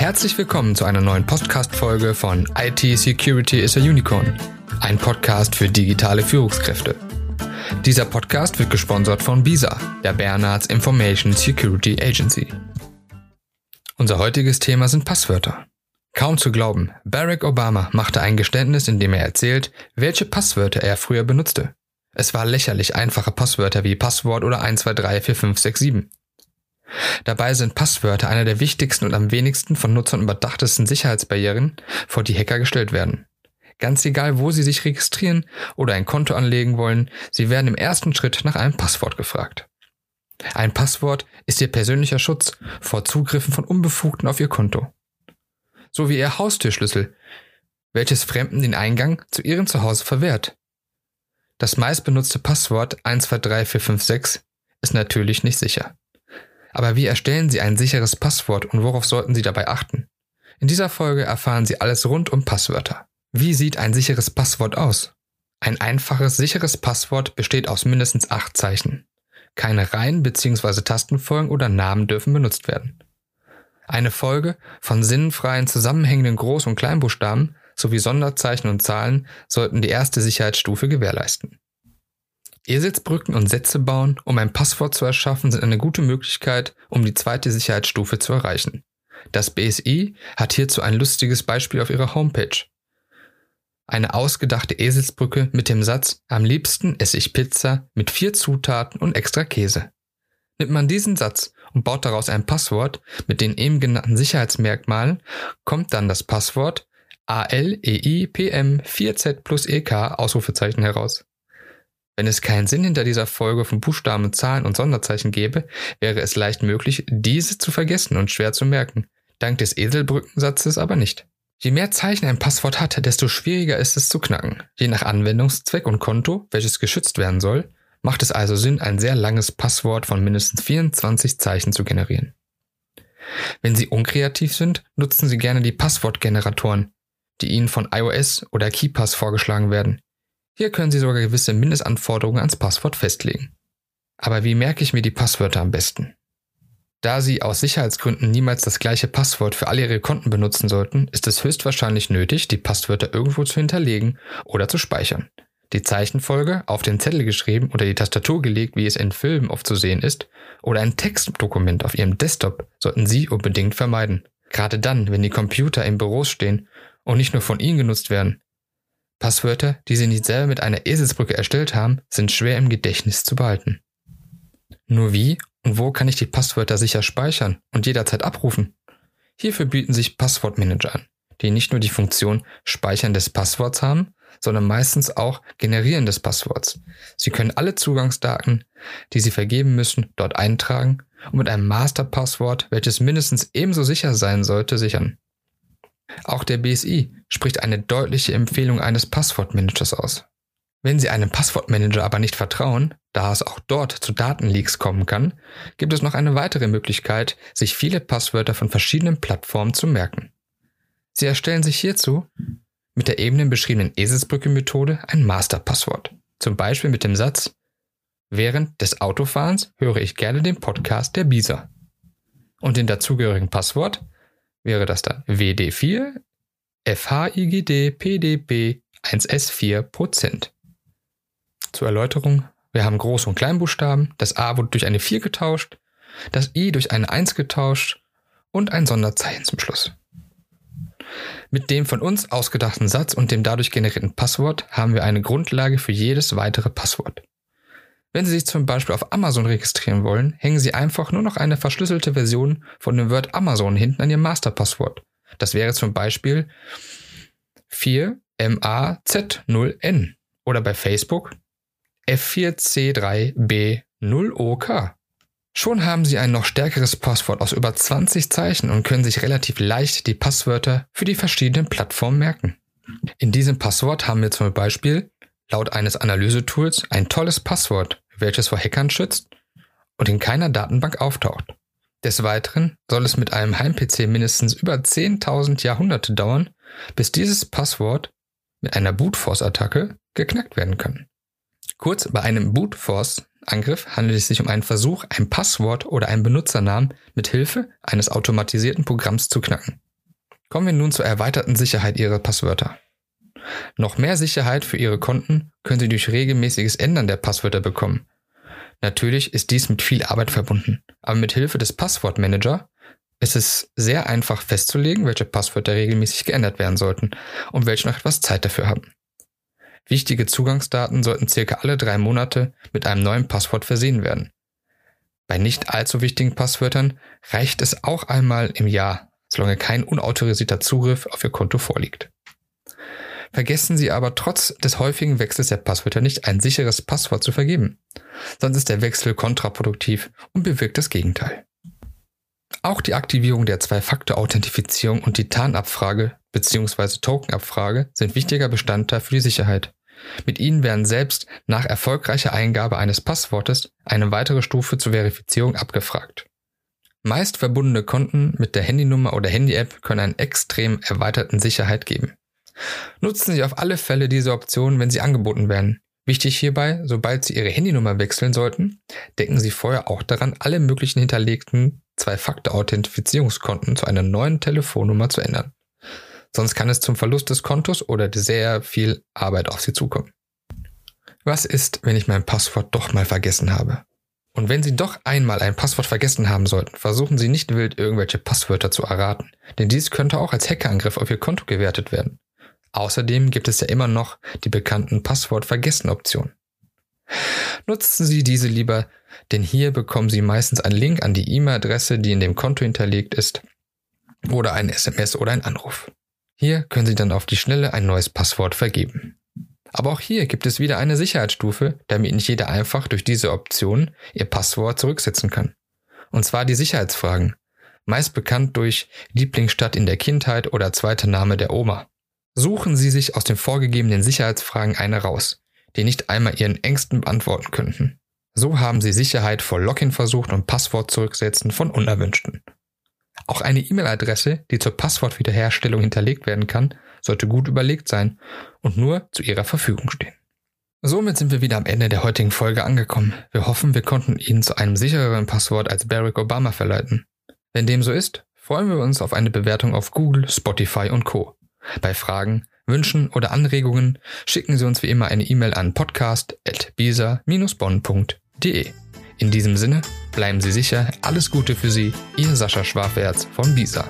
Herzlich willkommen zu einer neuen Podcast-Folge von IT Security is a Unicorn, ein Podcast für digitale Führungskräfte. Dieser Podcast wird gesponsert von BISA, der Bernards Information Security Agency. Unser heutiges Thema sind Passwörter. Kaum zu glauben, Barack Obama machte ein Geständnis, in dem er erzählt, welche Passwörter er früher benutzte. Es war lächerlich einfache Passwörter wie Passwort oder 12345667. Dabei sind Passwörter einer der wichtigsten und am wenigsten von Nutzern überdachtesten Sicherheitsbarrieren, vor die Hacker gestellt werden. Ganz egal, wo Sie sich registrieren oder ein Konto anlegen wollen, Sie werden im ersten Schritt nach einem Passwort gefragt. Ein Passwort ist Ihr persönlicher Schutz vor Zugriffen von Unbefugten auf Ihr Konto. So wie Ihr Haustürschlüssel, welches Fremden den Eingang zu Ihrem Zuhause verwehrt. Das meistbenutzte Passwort 123456 ist natürlich nicht sicher. Aber wie erstellen Sie ein sicheres Passwort und worauf sollten Sie dabei achten? In dieser Folge erfahren Sie alles rund um Passwörter. Wie sieht ein sicheres Passwort aus? Ein einfaches, sicheres Passwort besteht aus mindestens acht Zeichen. Keine Reihen bzw. Tastenfolgen oder Namen dürfen benutzt werden. Eine Folge von sinnfreien, zusammenhängenden Groß- und Kleinbuchstaben sowie Sonderzeichen und Zahlen sollten die erste Sicherheitsstufe gewährleisten. Eselsbrücken und Sätze bauen, um ein Passwort zu erschaffen, sind eine gute Möglichkeit, um die zweite Sicherheitsstufe zu erreichen. Das BSI hat hierzu ein lustiges Beispiel auf ihrer Homepage. Eine ausgedachte Eselsbrücke mit dem Satz Am liebsten esse ich Pizza mit vier Zutaten und extra Käse. Nimmt man diesen Satz und baut daraus ein Passwort mit den eben genannten Sicherheitsmerkmalen, kommt dann das Passwort ALEIPM 4Z plus EK Ausrufezeichen heraus. Wenn es keinen Sinn hinter dieser Folge von Buchstaben, Zahlen und Sonderzeichen gäbe, wäre es leicht möglich, diese zu vergessen und schwer zu merken. Dank des Eselbrückensatzes aber nicht. Je mehr Zeichen ein Passwort hat, desto schwieriger ist es zu knacken. Je nach Anwendungszweck und Konto, welches geschützt werden soll, macht es also Sinn, ein sehr langes Passwort von mindestens 24 Zeichen zu generieren. Wenn Sie unkreativ sind, nutzen Sie gerne die Passwortgeneratoren, die Ihnen von iOS oder KeyPass vorgeschlagen werden. Hier können Sie sogar gewisse Mindestanforderungen ans Passwort festlegen. Aber wie merke ich mir die Passwörter am besten? Da Sie aus Sicherheitsgründen niemals das gleiche Passwort für alle Ihre Konten benutzen sollten, ist es höchstwahrscheinlich nötig, die Passwörter irgendwo zu hinterlegen oder zu speichern. Die Zeichenfolge auf den Zettel geschrieben oder die Tastatur gelegt, wie es in Filmen oft zu sehen ist, oder ein Textdokument auf Ihrem Desktop sollten Sie unbedingt vermeiden. Gerade dann, wenn die Computer in Büros stehen und nicht nur von Ihnen genutzt werden, Passwörter, die Sie nicht selber mit einer Eselsbrücke erstellt haben, sind schwer im Gedächtnis zu behalten. Nur wie und wo kann ich die Passwörter sicher speichern und jederzeit abrufen? Hierfür bieten sich Passwortmanager an, die nicht nur die Funktion Speichern des Passworts haben, sondern meistens auch Generieren des Passworts. Sie können alle Zugangsdaten, die Sie vergeben müssen, dort eintragen und mit einem Masterpasswort, welches mindestens ebenso sicher sein sollte, sichern. Auch der BSI spricht eine deutliche Empfehlung eines Passwortmanagers aus. Wenn Sie einem Passwortmanager aber nicht vertrauen, da es auch dort zu Datenleaks kommen kann, gibt es noch eine weitere Möglichkeit, sich viele Passwörter von verschiedenen Plattformen zu merken. Sie erstellen sich hierzu mit der eben beschriebenen Eselsbrücke-Methode ein Masterpasswort. Zum Beispiel mit dem Satz Während des Autofahrens höre ich gerne den Podcast der BISA. Und den dazugehörigen Passwort wäre das dann WD4 FHIGD PDB 1S4 Zur Erläuterung, wir haben Groß- und Kleinbuchstaben, das A wurde durch eine 4 getauscht, das I durch eine 1 getauscht und ein Sonderzeichen zum Schluss. Mit dem von uns ausgedachten Satz und dem dadurch generierten Passwort haben wir eine Grundlage für jedes weitere Passwort. Wenn Sie sich zum Beispiel auf Amazon registrieren wollen, hängen Sie einfach nur noch eine verschlüsselte Version von dem Word Amazon hinten an Ihr Masterpasswort. Das wäre zum Beispiel 4MAZ0N oder bei Facebook F4C3B0OK. Schon haben Sie ein noch stärkeres Passwort aus über 20 Zeichen und können sich relativ leicht die Passwörter für die verschiedenen Plattformen merken. In diesem Passwort haben wir zum Beispiel laut eines Analysetools ein tolles Passwort, welches vor Hackern schützt und in keiner Datenbank auftaucht. Des Weiteren soll es mit einem Heim-PC mindestens über 10.000 Jahrhunderte dauern, bis dieses Passwort mit einer Boot Force-Attacke geknackt werden kann. Kurz, bei einem Boot Force-Angriff handelt es sich um einen Versuch, ein Passwort oder einen Benutzernamen mit Hilfe eines automatisierten Programms zu knacken. Kommen wir nun zur erweiterten Sicherheit Ihrer Passwörter. Noch mehr Sicherheit für Ihre Konten können Sie durch regelmäßiges Ändern der Passwörter bekommen. Natürlich ist dies mit viel Arbeit verbunden, aber mit Hilfe des Passwortmanager ist es sehr einfach festzulegen, welche Passwörter regelmäßig geändert werden sollten und welche noch etwas Zeit dafür haben. Wichtige Zugangsdaten sollten circa alle drei Monate mit einem neuen Passwort versehen werden. Bei nicht allzu wichtigen Passwörtern reicht es auch einmal im Jahr, solange kein unautorisierter Zugriff auf Ihr Konto vorliegt. Vergessen Sie aber trotz des häufigen Wechsels der Passwörter nicht, ein sicheres Passwort zu vergeben. Sonst ist der Wechsel kontraproduktiv und bewirkt das Gegenteil. Auch die Aktivierung der Zwei-Faktor-Authentifizierung und die Tarnabfrage bzw. Tokenabfrage sind wichtiger Bestandteil für die Sicherheit. Mit ihnen werden selbst nach erfolgreicher Eingabe eines Passwortes eine weitere Stufe zur Verifizierung abgefragt. Meist verbundene Konten mit der Handynummer oder Handy-App können einen extrem erweiterten Sicherheit geben. Nutzen Sie auf alle Fälle diese Option, wenn sie angeboten werden. Wichtig hierbei, sobald Sie Ihre Handynummer wechseln sollten, denken Sie vorher auch daran, alle möglichen hinterlegten Zwei-Faktor-Authentifizierungskonten zu einer neuen Telefonnummer zu ändern. Sonst kann es zum Verlust des Kontos oder sehr viel Arbeit auf Sie zukommen. Was ist, wenn ich mein Passwort doch mal vergessen habe? Und wenn Sie doch einmal ein Passwort vergessen haben sollten, versuchen Sie nicht wild irgendwelche Passwörter zu erraten, denn dies könnte auch als Hackerangriff auf Ihr Konto gewertet werden. Außerdem gibt es ja immer noch die bekannten Passwort-Vergessen-Optionen. Nutzen Sie diese lieber, denn hier bekommen Sie meistens einen Link an die E-Mail-Adresse, die in dem Konto hinterlegt ist, oder ein SMS oder ein Anruf. Hier können Sie dann auf die Schnelle ein neues Passwort vergeben. Aber auch hier gibt es wieder eine Sicherheitsstufe, damit nicht jeder einfach durch diese Option Ihr Passwort zurücksetzen kann. Und zwar die Sicherheitsfragen, meist bekannt durch Lieblingsstadt in der Kindheit oder zweiter Name der Oma. Suchen Sie sich aus den vorgegebenen Sicherheitsfragen eine raus, die nicht einmal Ihren Ängsten beantworten könnten. So haben Sie Sicherheit vor Login-Versuchen und Passwort zurücksetzen von Unerwünschten. Auch eine E-Mail-Adresse, die zur Passwortwiederherstellung hinterlegt werden kann, sollte gut überlegt sein und nur zu Ihrer Verfügung stehen. Somit sind wir wieder am Ende der heutigen Folge angekommen. Wir hoffen, wir konnten Ihnen zu einem sichereren Passwort als Barack Obama verleiten. Wenn dem so ist, freuen wir uns auf eine Bewertung auf Google, Spotify und Co. Bei Fragen, Wünschen oder Anregungen schicken Sie uns wie immer eine E-Mail an podcast.bisa-bonn.de. In diesem Sinne, bleiben Sie sicher, alles Gute für Sie, Ihr Sascha Schwafwärts von Bisa.